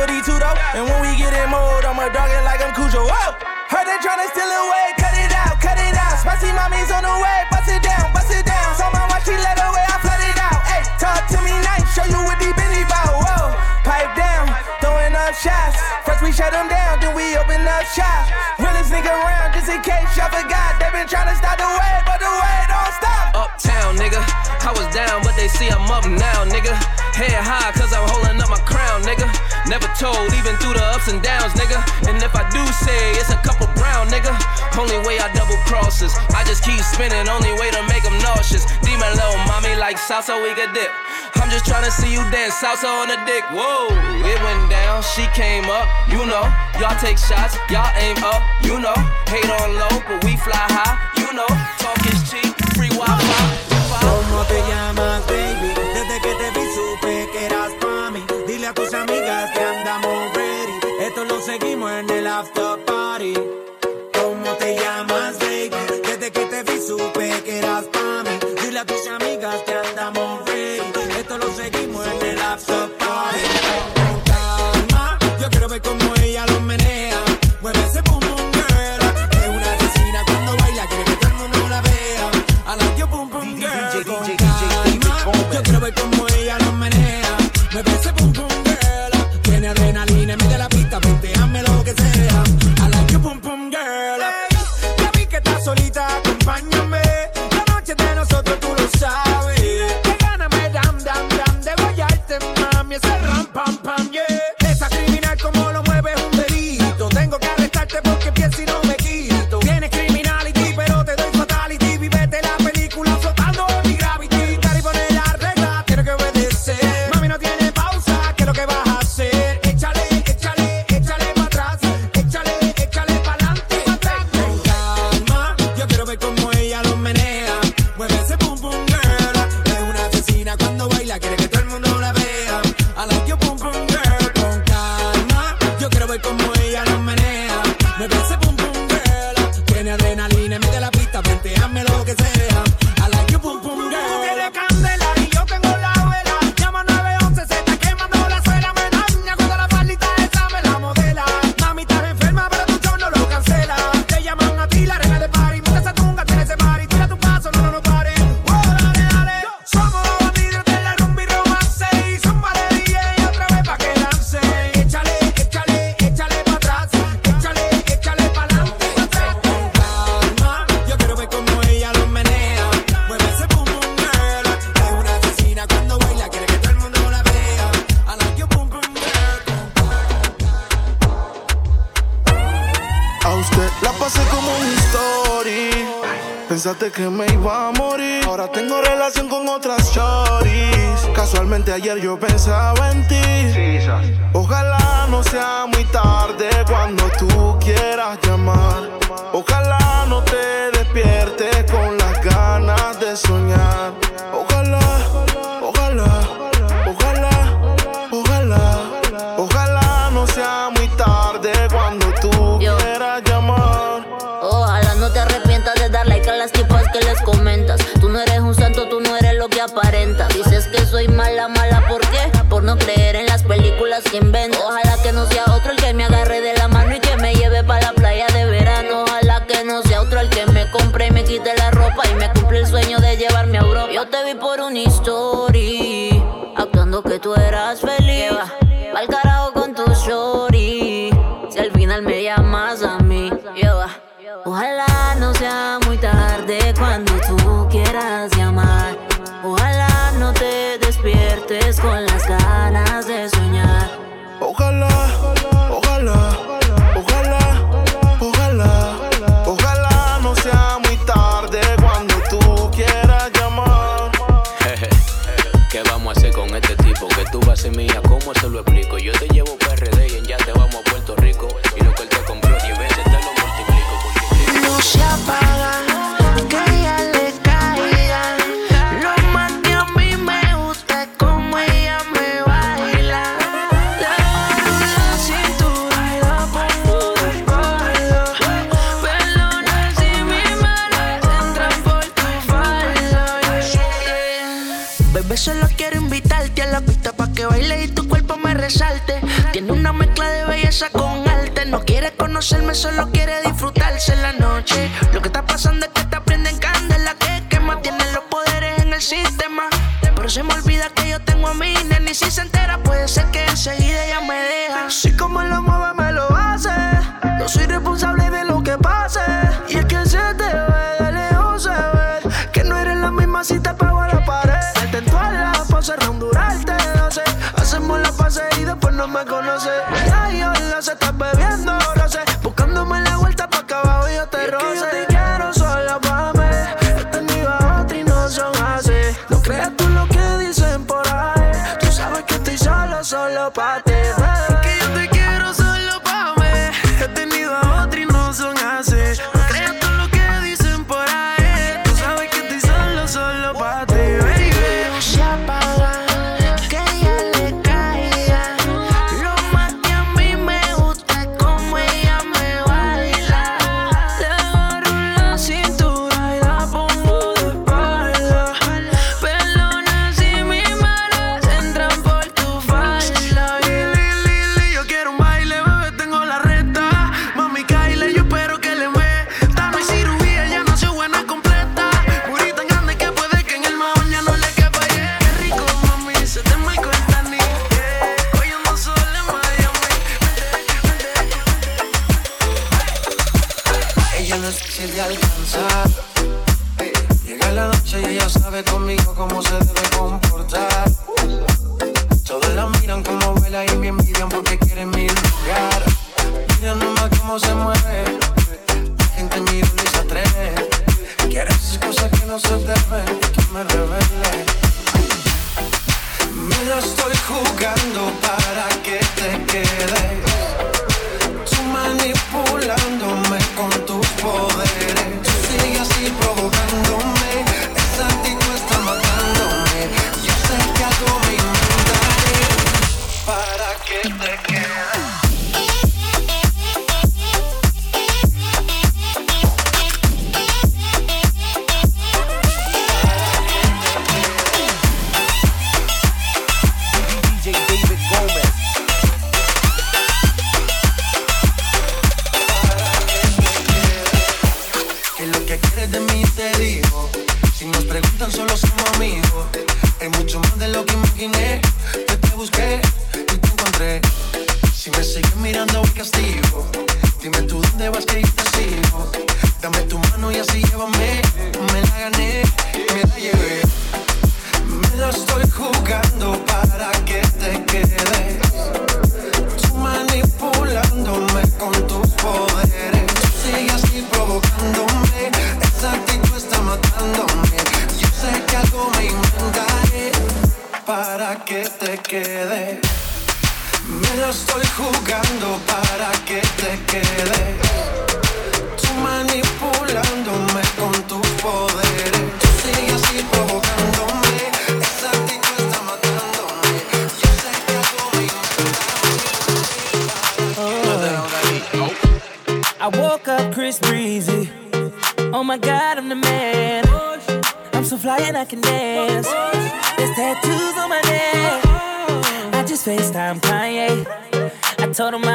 42 though. And when we get in mode, I'ma dog it like I'm Cujo. Whoa! Heard they tryna steal away, cut it out, cut it out. Spicy mommy's on the way, bust it down, bust it down. So my watch, she let away, I flood it out. Hey, talk to me nice, show you what deep is about. Whoa, pipe down, throwing up shots. First we shut them down, then we open up shop. Realest nigga around, just in case y'all forgot. They been tryna stop the way, but the way I was down, but they see I'm up now, nigga. Head high, cause I'm holding up my crown, nigga. Never told, even through the ups and downs, nigga. And if I do say it's a couple brown, nigga. Only way I double crosses. I just keep spinning, only way to make them nauseous. Demon little mommy like salsa, we could dip. I'm just trying to see you dance salsa on the dick. Whoa, it went down, she came up, you know. Y'all take shots, y'all aim up, you know. Hate on low, but we fly high, you know. cama Ojalá que no sea otro el que me agarre de la mano y que me lleve para la playa de verano. Ojalá que no sea otro el que me compre y me quite la ropa y me cumple el sueño de llevarme a Europa. Yo te vi por una historia, actuando que tú eras feliz clase mía, ¿cómo se lo explico? Yo te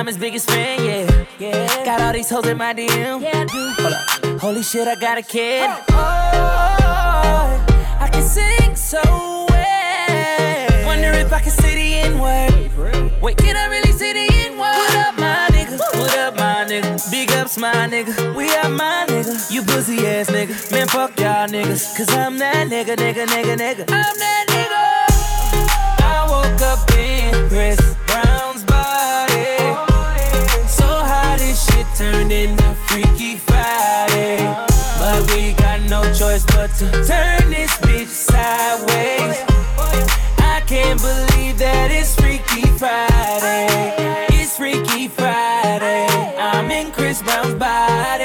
I'm his biggest fan, yeah. yeah. Got all these hoes in my DM. Yeah. Hold up. Holy shit, I got a kid. Oh, I can sing so well. Wonder if I can see the N word. Wait, can I really see the N word? What up, my nigga? What up, my nigga? Big ups, my nigga. We are my nigga. You pussy ass nigga. Man, fuck y'all niggas. Cause I'm that nigga, nigga, nigga, nigga. I'm that nigga. I woke up in Chris Brown. turned into Freaky Friday. But we got no choice but to turn this bitch sideways. I can't believe that it's Freaky Friday. It's Freaky Friday. I'm in Chris Brown's body.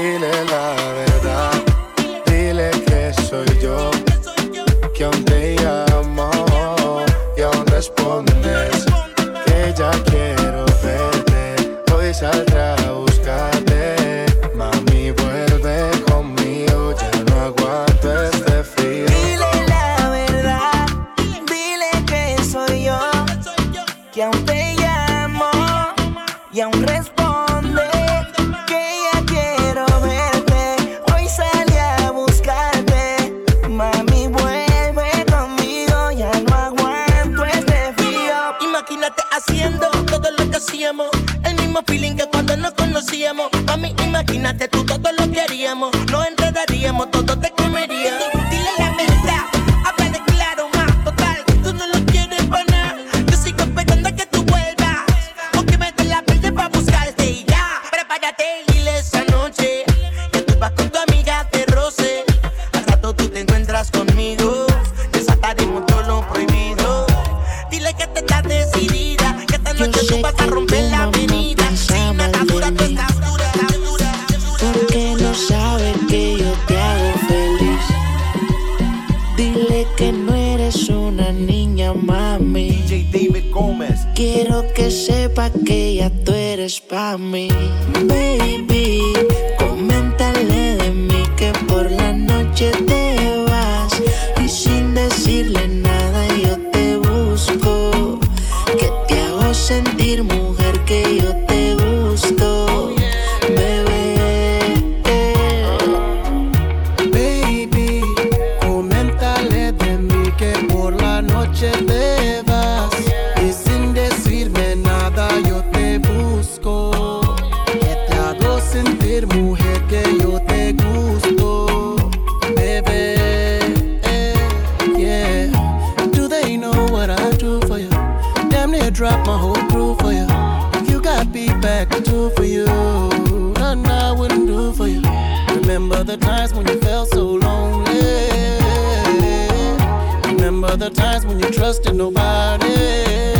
feeling. that they damn near drop my whole crew for you. If you got beat back, two for you. Nothing I wouldn't do for you. Remember the times when you felt so lonely. Remember the times when you trusted nobody.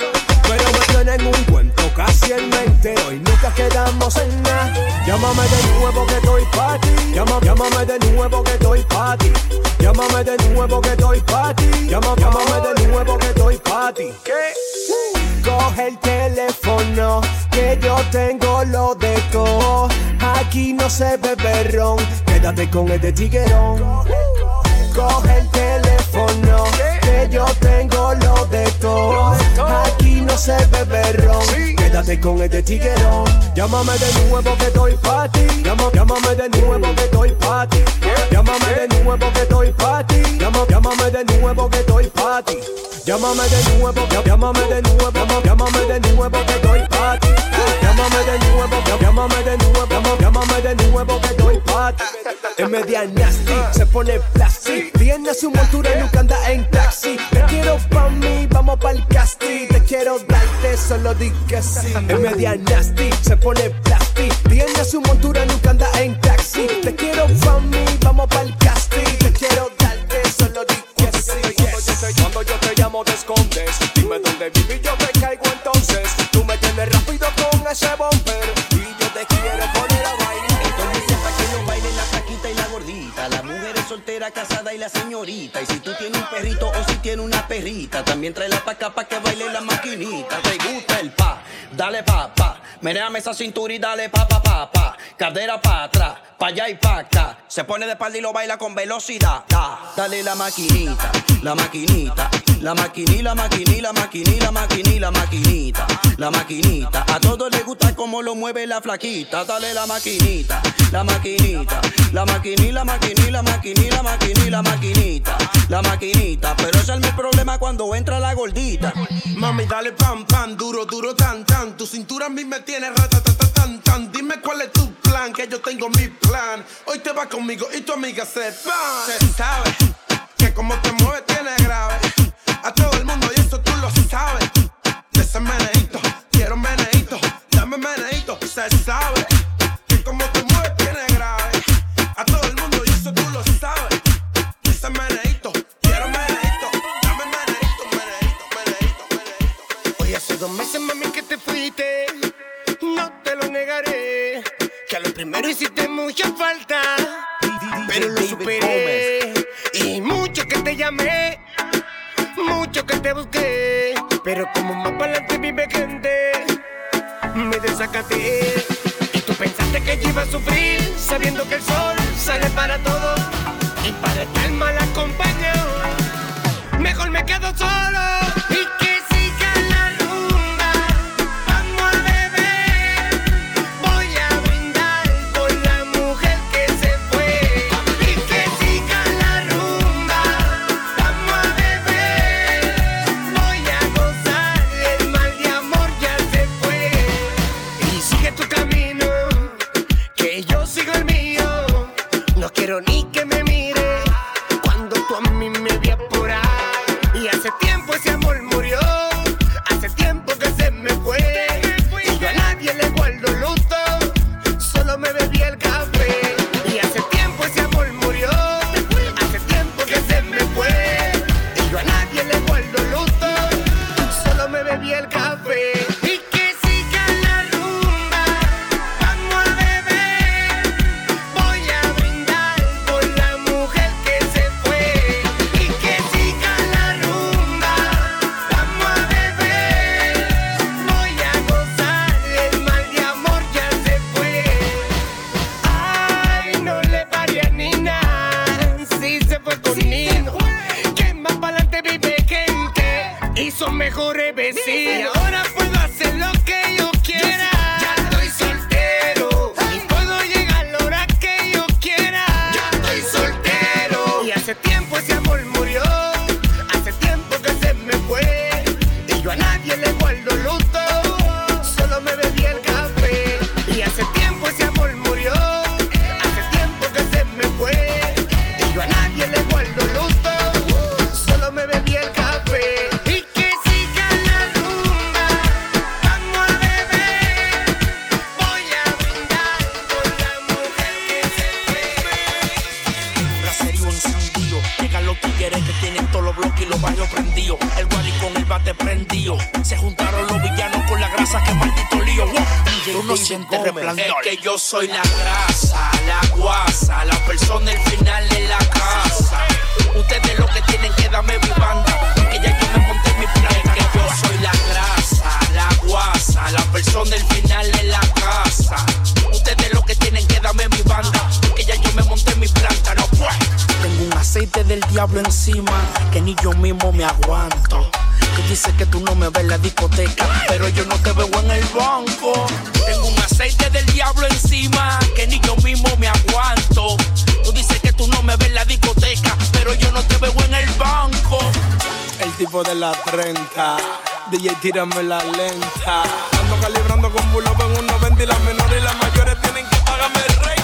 Pero me tienen un cuento casi en mente. Hoy nunca quedamos en nada. Llámame de nuevo que estoy pa' ti. Llámame de nuevo que estoy pa' ti. Llámame de nuevo que estoy pa' ti. Llama- Llámame de nuevo que estoy pa' ti. Coge el teléfono que yo tengo lo de todo. Aquí no se bebe ron Quédate con este tiguerón. Coge el teléfono que yo tengo lo de todo. Aquí no se bebe ron. Quédate con este tiguerón. Llámame de nuevo que estoy pa' ti. Llámame de nuevo que estoy pa' ti. Llámame de nuevo que estoy pa' ti. Llámame de nuevo que estoy pa' ti. Llámame de nuevo, llá- llámame de nuevo, llámame de nuevo que estoy pa' ti. Llámame de nuevo, llá- llámame de nuevo, llámame de nuevo que estoy pa' ti. Es media nasty, se pone plastic. Tiene su montura y nunca anda en taxi. Te quiero pa' mí, vamos pa'l casting. Darte, solo di que sí. Es media nasty, se pone plastic. Tiene su montura nunca anda en taxi. Te quiero pa' mí, vamos pa'l casting. Te quiero darte, solo di que sí. Cuando yo te, cuando yo te llamo te escondes. Dime dónde vivo y yo te caigo entonces. Tú me tienes rápido con ese bumper. Y yo te quiero poner a bailar. Entonces para que no bailen la flaquita y la gordita, la mujer es soltera, casada y la señorita. Y si tú tienes un perrito o si tienes una perrita, también tráela pa' acá pa' que baile la dale pa, pa. Menéame esa cintura y dale pa, pa, pa, pa. Cadera pa' atrás, pa' allá y pa'. Se pone de espalda y lo baila con velocidad. Da. Dale la maquinita, la maquinita, la maquiní, la maquiní, la maquiní, la maquiní, la maquinita, la maquinita. A todos les gusta cómo lo mueve la flaquita. Dale la maquinita, la maquinita, la maquiní, la maquiní, la maquiní, la maquiní, la maquinita, la maquinita. Pero ese es mi problema cuando entra la gordita. Mami, dale pam, pam, duro, duro, tan, tan. Tu cintura a mí me tiene ratatata, tan, tan. Dime cuál es tu plan, que yo tengo mi plan. Hoy te vas conmigo y tu amiga se va. Se sabe que como te mueves tiene grave. A todo el mundo y eso tú lo sabes. De ese meneíto, quiero meneíto, dame meneíto. Se sabe que como te mueves tiene grave. A todo el mundo y eso tú lo sabes. ese meneíto. Quiero meneíto, dame meneíto, meneíto, meneíto, meneíto. Hoy hace dos meses, mami, que te fuiste. No te lo negaré. Que a lo primero hiciste mucha falta. Lo superé. Y mucho que te llamé. Mucho que te busqué. Pero como más para adelante vive gente. Me desacaté. Y tú pensaste que yo iba a sufrir. Sabiendo que el sol sale para todos. Soy la grasa, la guasa, la persona el final de la casa. Ustedes lo que tienen que darme mi banda. Que ya yo me monté mi plan. Que yo soy la grasa, la guasa, la persona el final de la casa. Ustedes lo que tienen que darme mi banda. Que ya yo me monté mi planta. No pues. Tengo un aceite del diablo encima que ni yo mismo me aguanto. Que dice que tú no me ves en la discoteca, pero yo no te veo en el banco. Tengo un aceite del diablo encima que ni yo mismo me aguanto. Tú dices que tú no me ves en la discoteca, pero yo no te veo en el banco. El tipo de la 30. DJ, tírame la lenta. Ando calibrando con bulo en un 90 y las menores y las mayores tienen que pagarme el rey.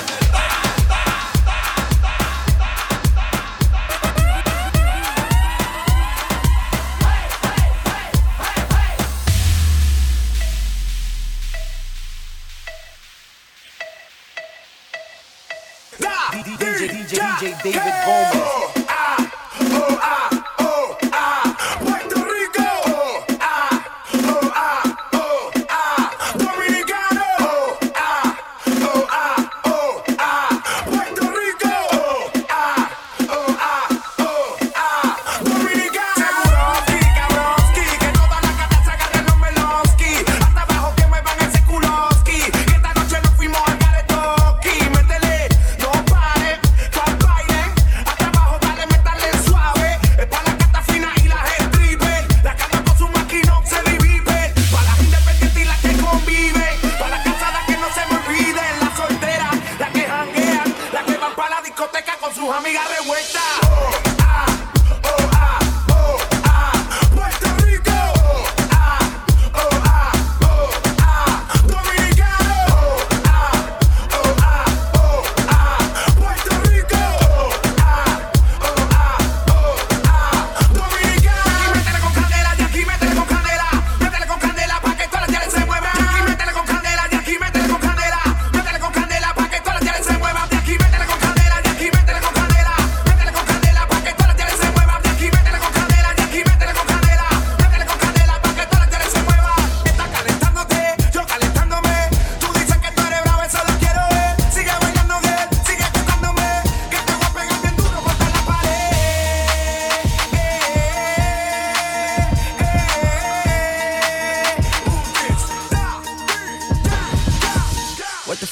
David Gomez.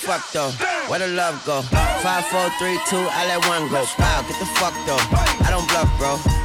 Fuck though? Where the love go? Five, four, three, two, I let one go. Wow, get the fuck though. I don't bluff, bro.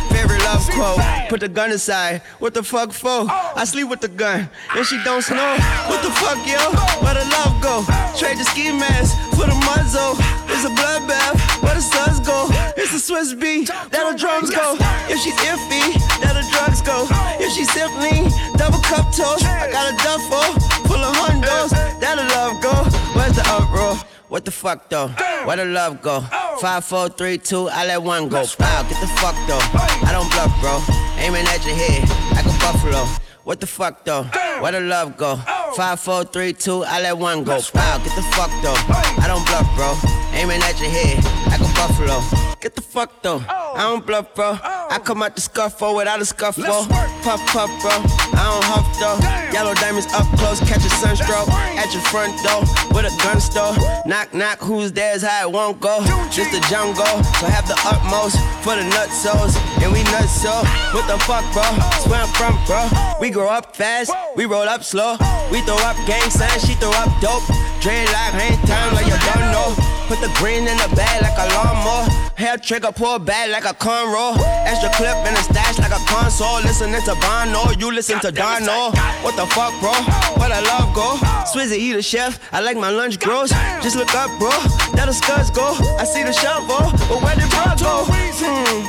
favorite love quote. Put the gun aside. What the fuck for? I sleep with the gun. And she don't snow. What the fuck, yo? Where the love go? Trade the ski mask for the muzzle. It's a bloodbath. Where the suns go? It's a Swizz beat. That the drums go. If she's iffy, that the drugs go. If she's simply double cup toast, I got a duffel full of hundos. That the love go. Where's the uproar? What the fuck though? Where the love go? Five, four, three, two, I let one go. Wow, get the fuck though. I don't bluff, bro. Aiming at your head like a buffalo. What the fuck though? Where the love go? Five, four, three, two, I let one go. Wow, get the fuck though. I don't bluff, bro. Aiming at your head like a buffalo. Get the fuck though. I don't bluff, bro. I come out the scuffle without a scuffle. Puff, puff, bro. I don't huff though. Yellow diamonds up close, catch a sunstroke at your front door with a gun store. Knock, knock, who's there's how it won't go. Just the jungle, so have the utmost for the nutsos. And we nuts so. What the fuck, bro? That's where I'm from, bro. We grow up fast, we roll up slow. We throw up gang signs, she throw up dope. Dreadlock, hang time like you don't know. Put the green in the bag like a lawnmower. Hair trigger, pull back like a cornrow. Extra clip in the stash like a console. Listening to Bono, you listen to Dono. What the fuck, bro? Where the love go? Swizzy, he the chef. I like my lunch gross. Just look up, bro. That the scuds go. I see the shovel, but where did bro go? Hmm.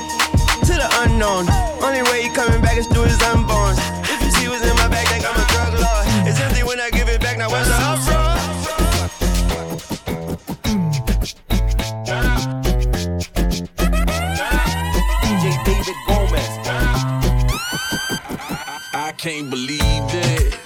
To the unknown. Only way he coming back is through his unborn. If you see what's in my bag, think I'm a drug lord. It's empty when I give it back. Now where's the can't believe it.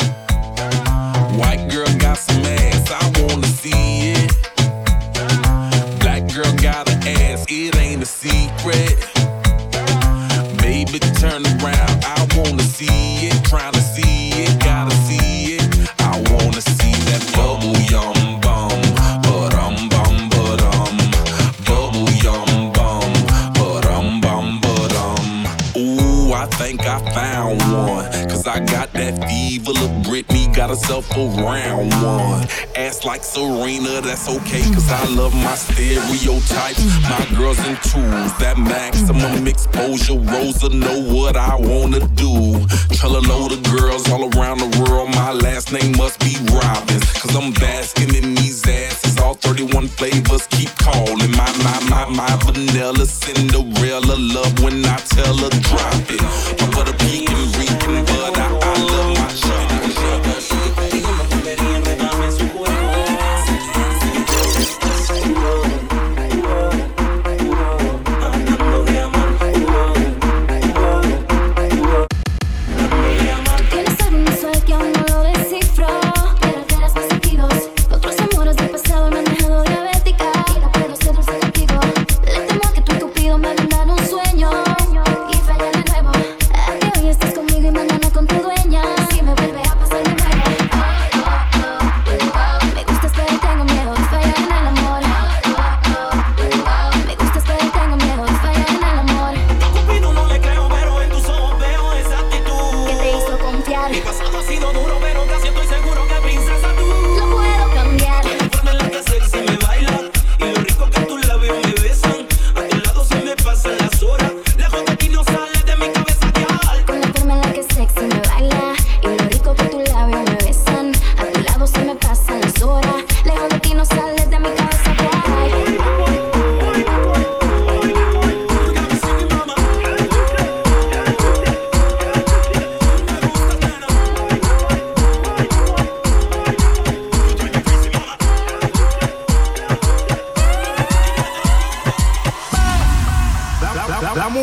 A round one. Ass like Serena, that's okay. Cause I love my stereotypes. My girls in twos, that maximum exposure. Rosa know what I wanna do. Tell a load of girls all around the world. My last name must be Robbins. Cause I'm basking in these asses. All 31 flavors keep calling. My, my, my, my vanilla Cinderella love when I tell her drop it. My butter pecan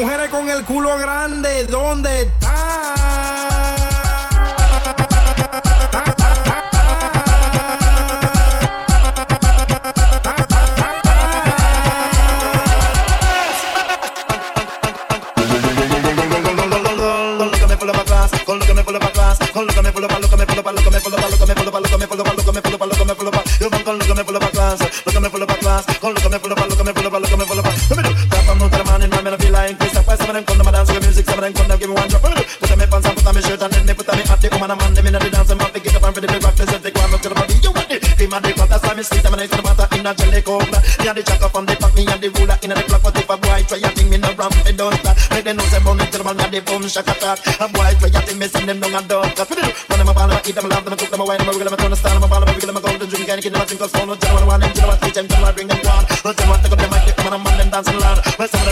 mujeres con el culo grande, ¿dónde está? Con lo que me pulo para atrás, con lo que me pulo para lo que me pulo para lo que me pulo para lo que me pulo lo que me pulo para lo que me pulo para lo que me pulo para lo que me pulo para con lo que me pulo para lo que me pulo para atrás, con lo que me pulo para lo que me Come and come down, give me one drop. Put on my pants and put on my shirt and then they put on my hat. The woman and man, them inna the dance, them have to get up and ready to rock. They said they go and to the party. You want it? Be my dick, but that's why me sleep them and I see the water a jelly cola. Me and the jack up on the pack, me and the ruler in the clock. But if a boy try a thing, me no ramp it down. Make them know say bound to the man, me the boom shock attack. A boy try a thing, me send them down and down. Cause we do. Run them a I'm a eat them, love them, cook them, a wine them, a wiggle them, a turn the stand them, a ball them, a wiggle them, a gold and drink and kill them, a drink 'cause phone no jam. One of them, you know what? Teach them, tell them, bring them one. Let them want to come, they might get them and a man them dancing loud. Well, some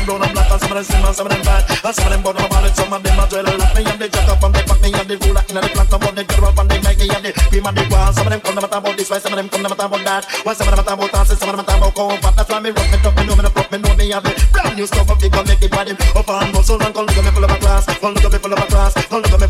and and some of them bad, And some of them got no wallet, some of them are dwell Like me and the jack up and they Fuck me and fool like Inna the plant up on the get up and they make me and the be and the guan Some of them come never talk about this, why some of them come never talk about that Why some of them talk about dancing, some of them talk about cold But that's why me rock me top, me know me no prop, me know me have the Brand new stuff up, they gon' make it by them Up and go so long, go look at me full of a class Go look at me full of a class, go look at